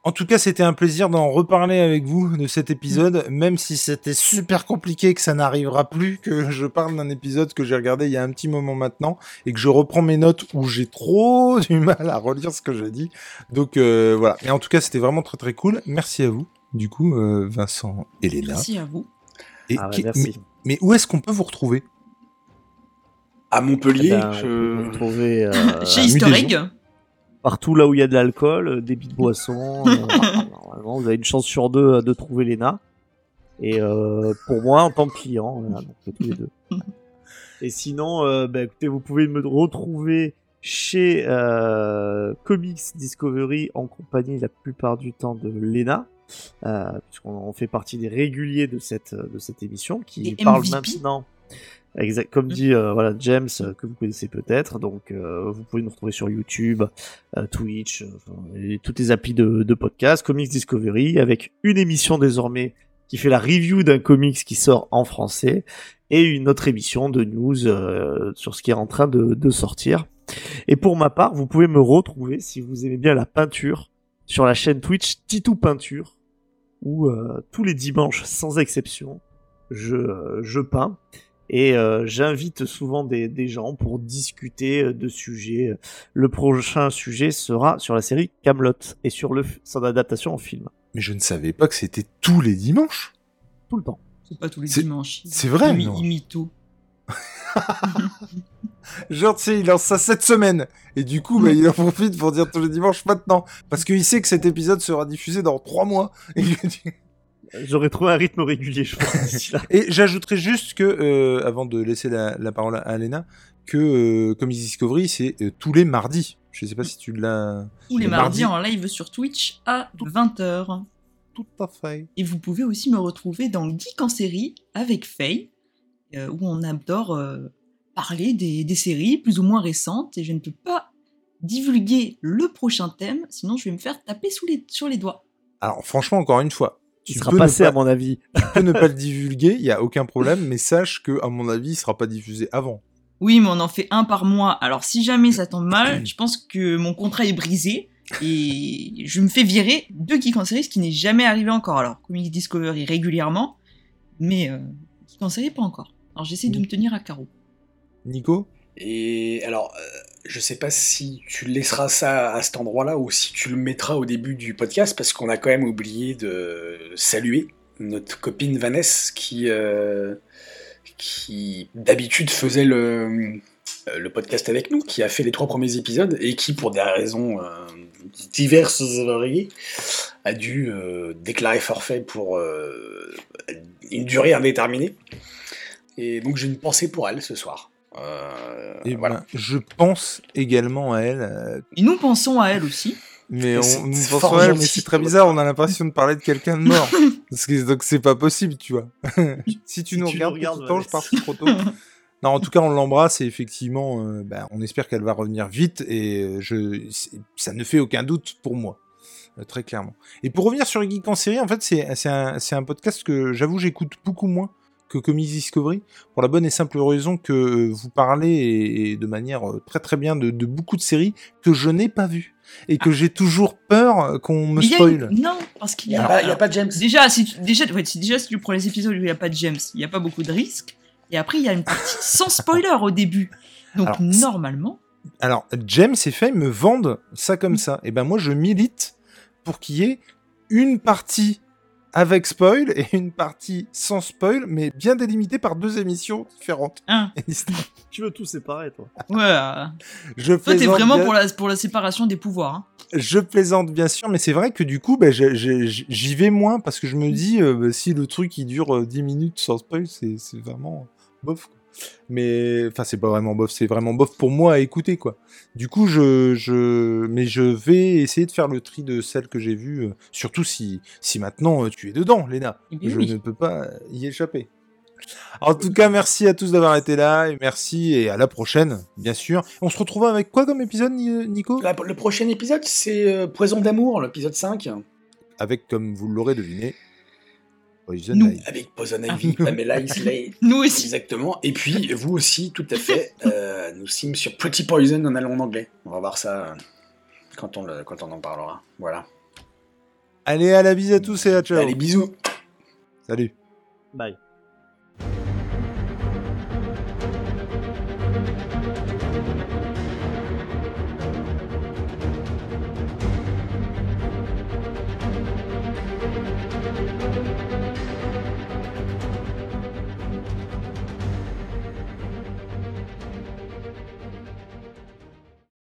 S1: En tout cas, c'était un plaisir d'en reparler avec vous de cet épisode, même si c'était super compliqué, que ça n'arrivera plus, que je parle d'un épisode que j'ai regardé il y a un petit moment maintenant, et que je reprends mes notes où j'ai trop du mal à relire ce que j'ai dit. Donc euh, voilà. Mais en tout cas, c'était vraiment très très cool. Merci à vous, du coup, euh, Vincent et Léna.
S4: Merci à vous.
S1: Et
S2: Ah
S1: qui-
S2: merci.
S1: mais, mais où est-ce qu'on peut vous retrouver?
S3: À Montpellier,
S2: Eh ben, on
S3: je-
S2: peut me retrouver euh,
S4: Chez. Egg.
S2: Partout là où il y a de l'alcool, euh, des de boissons. euh, normalement, vous avez une chance sur deux euh, de trouver Lena. Et euh, pour moi, en tant que client, voilà, donc tous les deux. Et sinon, euh, bah, écoutez, vous pouvez me retrouver chez euh, Comics Discovery en compagnie la plupart du temps de Lena, euh, puisqu'on on fait partie des réguliers de cette de cette émission qui parle
S4: MVP.
S2: maintenant. Exact, comme dit euh, voilà James euh, que vous connaissez peut-être, donc euh, vous pouvez nous retrouver sur YouTube, euh, Twitch, euh, et toutes les applis de, de podcast, Comics Discovery, avec une émission désormais qui fait la review d'un comics qui sort en français et une autre émission de news euh, sur ce qui est en train de, de sortir. Et pour ma part, vous pouvez me retrouver si vous aimez bien la peinture sur la chaîne Twitch Titou Peinture, où euh, tous les dimanches, sans exception, je, euh, je peins. Et euh, j'invite souvent des, des gens pour discuter euh, de sujets. Le prochain sujet sera sur la série Camelot et sur le, son adaptation en film.
S1: Mais je ne savais pas que c'était tous les dimanches.
S2: Tout le temps.
S4: C'est pas tous les dimanches.
S1: c'est vrai, non
S4: il mytho.
S1: Genre, tu sais, il lance ça cette semaine. Et du coup, bah, il en profite pour dire tous les dimanches maintenant. Parce qu'il sait que cet épisode sera diffusé dans trois mois. Et,
S2: J'aurais trouvé un rythme régulier, je pense, d'ici là.
S1: et j'ajouterai juste que, euh, avant de laisser la, la parole à Alena, que euh, Comics Discovery, c'est euh, tous les mardis. Je sais pas si tu l'as.
S4: Tous les
S1: Le
S4: mardis
S1: mardi.
S4: en live sur Twitch à 20h.
S1: Tout à fait.
S4: Et vous pouvez aussi me retrouver dans Geek en série avec Faye, euh, où on adore euh, parler des, des séries plus ou moins récentes. Et je ne peux pas divulguer le prochain thème, sinon je vais me faire taper sous les, sur les doigts.
S1: Alors, franchement, encore une fois.
S2: Il
S1: tu
S2: sera
S1: peux ne
S2: passé,
S1: pas-
S2: à mon avis.
S1: tu peux ne pas le divulguer, il y a aucun problème, mais sache que, à mon avis, il sera pas diffusé avant.
S4: Oui, mais on en fait un par mois. Alors si jamais ça tombe mal, je pense que mon contrat est brisé et je me fais virer de Geek en série, ce qui n'est jamais arrivé encore. Alors, Comics Discovery régulièrement, mais euh, Geek en série pas encore. Alors j'essaie de me tenir à carreau.
S1: Nico?
S3: Et alors, euh, je sais pas si tu laisseras ça à cet endroit-là ou si tu le mettras au début du podcast, parce qu'on a quand même oublié de saluer notre copine Vanessa qui, euh, d'habitude faisait le, euh, le podcast avec nous, qui a fait les trois premiers épisodes et qui, pour des raisons euh, diverses et variées, a dû déclarer forfait pour une durée indéterminée. Et donc j'ai une pensée pour elle ce soir. Euh,
S1: Et
S3: voilà.
S1: ben, je pense également à elle, euh,
S4: Et nous pensons à elle aussi.
S1: mais on, nous pensons à elle, mais c'est très bizarre, on a l'impression de parler de quelqu'un de mort. Parce que, donc c'est pas possible, tu vois. si tu
S2: Si
S1: nous
S2: tu
S1: regardes,
S2: regardes,
S1: tout le temps, je pars trop tôt. Non, en tout cas, on l'embrasse et effectivement, euh, ben, on espère qu'elle va revenir vite et je, ça ne fait aucun doute pour moi, euh, très clairement. Et pour revenir sur Geek en série, en fait, c'est c'est un, c'est un podcast que j'avoue j'écoute beaucoup moins que Comics Discovery pour la bonne et simple raison que euh, vous parlez et, et de manière euh, très très bien de, de beaucoup de séries que je n'ai pas vues et que j'ai toujours peur euh, qu'on me spoil.
S4: une- Non, parce qu'il
S3: n'y
S4: a,
S3: a, pas- y a pas de James.
S4: Déjà, si tu, déjà, ouais, si, déjà, si tu prends les épisodes où il n'y a pas de James, il n'y a pas beaucoup de risques. Et après, il y a une partie sans spoiler au début. Donc,
S1: Alors,
S4: normalement,
S1: Alors, James et Faye me vendent ça comme ça. Et ben moi, je milite pour qu'il y ait une partie avec spoil et une partie sans spoil, mais bien délimitée par deux émissions différentes.
S4: hein,
S2: Tu veux tout séparer, toi.
S4: ouais. euh,
S1: Je
S4: Toi, t'es
S1: plaisante
S4: vraiment
S1: bien-
S4: pour la, pour la séparation des pouvoirs. hein.
S1: Je plaisante bien sûr, mais c'est vrai que du coup, bah, je- j'y vais moins parce que je me dis, euh, bah, si le truc il dure euh, 10 minutes sans spoil, c'est c'est vraiment bof. quoi. Mais enfin, c'est pas vraiment bof, c'est vraiment bof pour moi à écouter quoi. Du coup, je, je, mais je vais essayer de faire le tri de celles que j'ai vues, euh, surtout si, si maintenant euh, tu es dedans, Léna.
S4: Eh
S1: Je ne peux pas y échapper. En tout cas, merci à tous d'avoir été là et merci et à la prochaine, bien sûr. On se retrouve avec quoi comme épisode, Ni- Nico?
S3: La- le prochain épisode, c'est euh, Poison d'amour, l'épisode 5.
S1: Avec, comme vous l'aurez deviné,
S3: euh, Poison d'amour, l'épisode 5.
S1: Avec, comme vous l'aurez deviné, Poison d'amour.
S3: Poison d'amour.
S1: Poison d'amour. Poison
S4: Nous.
S1: Ivy.
S3: Avec Poison Ivy, Pamela Isley.
S4: Nous aussi.
S3: Exactement. Et puis, vous aussi, tout à fait. euh, nous sommes sur Pretty Poison en allemand en anglais. On va voir ça euh, quand on, le- quand on en parlera. Voilà.
S1: Allez, à la bise à tous et à ciao.
S3: Allez, bisous.
S1: Salut.
S3: Bye.